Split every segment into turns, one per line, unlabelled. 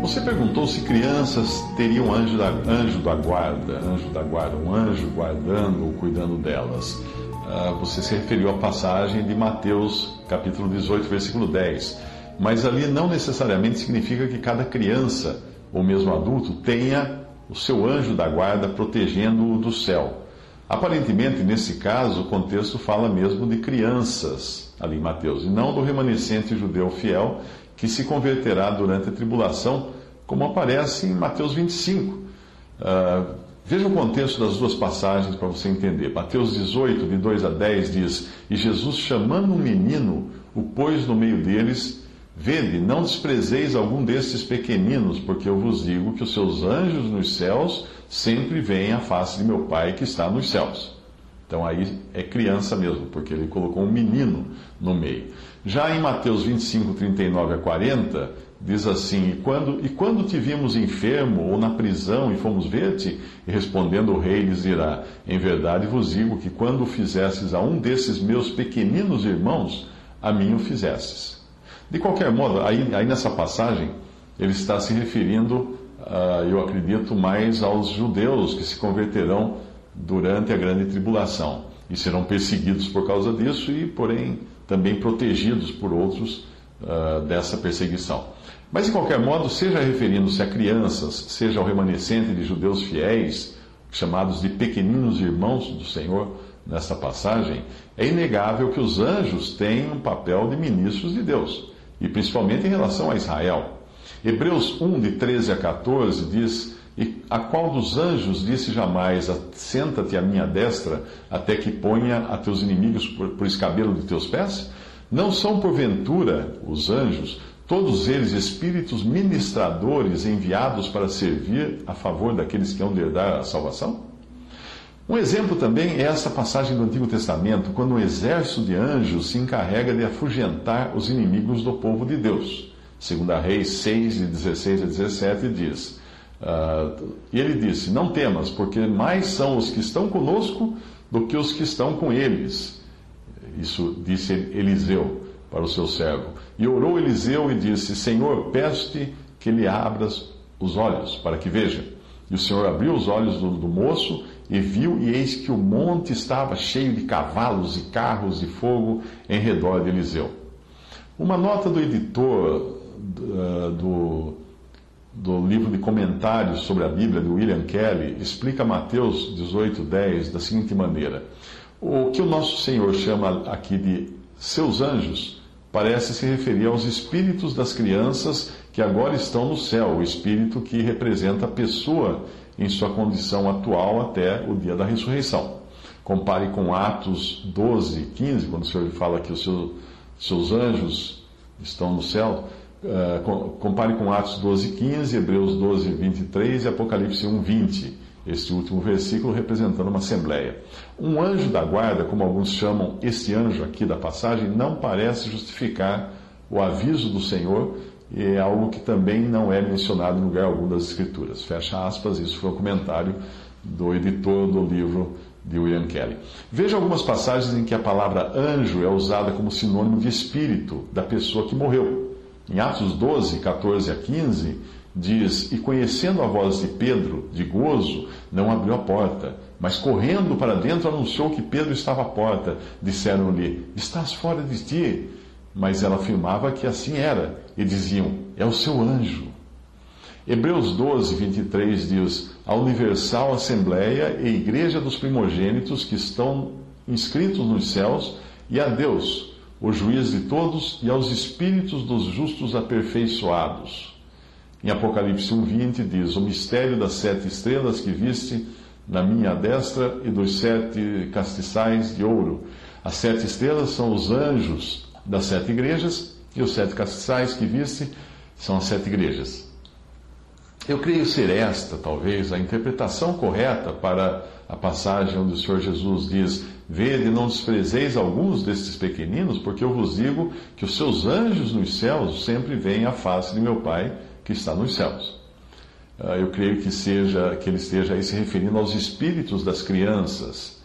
Você perguntou se crianças teriam anjo da, anjo da guarda, anjo da guarda, um anjo guardando ou cuidando delas. Uh, você se referiu à passagem de Mateus, capítulo 18, versículo 10. Mas ali não necessariamente significa que cada criança, ou mesmo adulto, tenha o seu anjo da guarda protegendo-o do céu. Aparentemente, nesse caso, o contexto fala mesmo de crianças, ali em Mateus, e não do remanescente judeu fiel que se converterá durante a tribulação, como aparece em Mateus 25. Uh, ah, veja o contexto das duas passagens para você entender. Mateus 18, de 2 a 10, diz: E Jesus, chamando um menino, o pôs no meio deles. Vede, não desprezeis algum destes pequeninos, porque eu vos digo que os seus anjos nos céus sempre veem a face de meu Pai que está nos céus. Então aí é criança mesmo, porque ele colocou um menino no meio. Já em Mateus 25, 39 a 40, diz assim: E quando, e quando te vimos enfermo ou na prisão e fomos ver-te? E respondendo o rei lhes dirá: Em verdade vos digo que quando o fizestes a um desses meus pequeninos irmãos, a mim o fizestes. De qualquer modo, aí, aí nessa passagem, ele está se referindo, uh, eu acredito, mais aos judeus que se converterão durante a grande tribulação e serão perseguidos por causa disso e, porém, também protegidos por outros uh, dessa perseguição. Mas, de qualquer modo, seja referindo-se a crianças, seja ao remanescente de judeus fiéis, chamados de pequeninos irmãos do Senhor, nessa passagem, é inegável que os anjos têm um papel de ministros de Deus, e principalmente em relação a Israel. Hebreus 1, de 13 a 14, diz e a qual dos anjos disse jamais: Senta-te à minha destra, até que ponha a teus inimigos por, por escabelo de teus pés? Não são, porventura, os anjos, todos eles espíritos ministradores enviados para servir a favor daqueles que hão de herdar a salvação? Um exemplo também é essa passagem do Antigo Testamento, quando um exército de anjos se encarrega de afugentar os inimigos do povo de Deus. Segundo a Reis 6, de 16 a 17, diz. Uh, e ele disse: Não temas, porque mais são os que estão conosco do que os que estão com eles. Isso disse Eliseu para o seu servo. E orou Eliseu e disse: Senhor, peço-te que lhe abras os olhos, para que veja. E o Senhor abriu os olhos do, do moço e viu, e eis que o monte estava cheio de cavalos e carros de fogo em redor de Eliseu. Uma nota do editor uh, do do livro de comentários sobre a Bíblia de William Kelly, explica Mateus 18:10 da seguinte maneira: O que o nosso Senhor chama aqui de seus anjos parece se referir aos espíritos das crianças que agora estão no céu, o espírito que representa a pessoa em sua condição atual até o dia da ressurreição. Compare com Atos 12, 15, quando o Senhor fala que os seus, seus anjos estão no céu. Uh, compare com Atos 12, 15, Hebreus 12, 23 e Apocalipse 1, 20. Este último versículo representando uma assembleia. Um anjo da guarda, como alguns chamam este anjo aqui da passagem, não parece justificar o aviso do Senhor e é algo que também não é mencionado em lugar algum das Escrituras. Fecha aspas, isso foi um comentário do editor do livro de William Kelly. Veja algumas passagens em que a palavra anjo é usada como sinônimo de espírito da pessoa que morreu. Em Atos 12, 14 a 15, diz: E conhecendo a voz de Pedro, de gozo, não abriu a porta, mas correndo para dentro anunciou que Pedro estava à porta. Disseram-lhe: Estás fora de ti. Mas ela afirmava que assim era, e diziam: É o seu anjo. Hebreus 12, 23 diz: A universal assembleia e igreja dos primogênitos que estão inscritos nos céus, e a Deus, o juiz de todos, e aos espíritos dos justos aperfeiçoados. Em Apocalipse 1,20 diz: O mistério das sete estrelas que viste na minha destra e dos sete castiçais de ouro. As sete estrelas são os anjos das sete igrejas, e os sete castiçais que viste são as sete igrejas. Eu creio ser esta, talvez, a interpretação correta para a passagem onde o Senhor Jesus diz: Vede, não desprezeis alguns destes pequeninos, porque eu vos digo que os seus anjos nos céus sempre veem a face de meu Pai que está nos céus. Ah, eu creio que, seja, que ele esteja aí se referindo aos espíritos das crianças.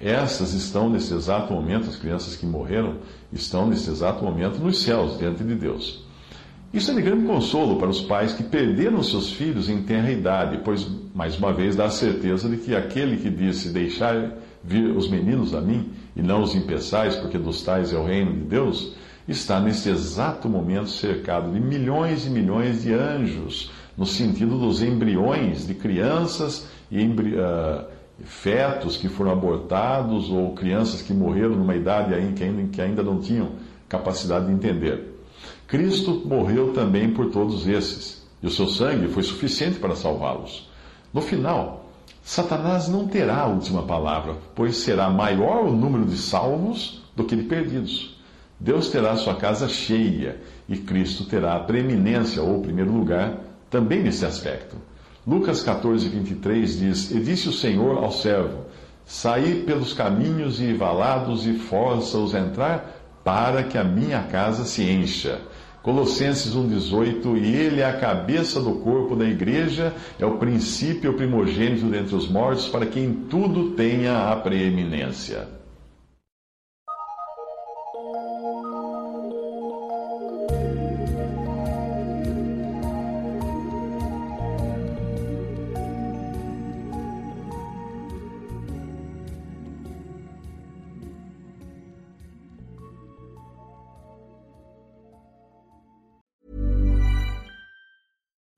Essas estão nesse exato momento, as crianças que morreram, estão nesse exato momento nos céus, diante de Deus. Isso é de grande consolo para os pais que perderam seus filhos em tenra idade, pois, mais uma vez, dá a certeza de que aquele que disse deixar vir os meninos a mim e não os impeçais, porque dos tais é o reino de Deus, está nesse exato momento cercado de milhões e milhões de anjos, no sentido dos embriões de crianças e embri uh, fetos que foram abortados ou crianças que morreram numa idade em ainda, que ainda não tinham capacidade de entender. Cristo morreu também por todos esses, e o seu sangue foi suficiente para salvá-los. No final, Satanás não terá a última palavra, pois será maior o número de salvos do que de perdidos. Deus terá sua casa cheia e Cristo terá a preeminência ou primeiro lugar também nesse aspecto. Lucas 14, 23 diz: E disse o Senhor ao servo: Saí pelos caminhos e valados e força-os entrar, para que a minha casa se encha. Colossenses 1,18: E ele é a cabeça do corpo da igreja, é o princípio, primogênito dentre os mortos, para que em tudo tenha a preeminência.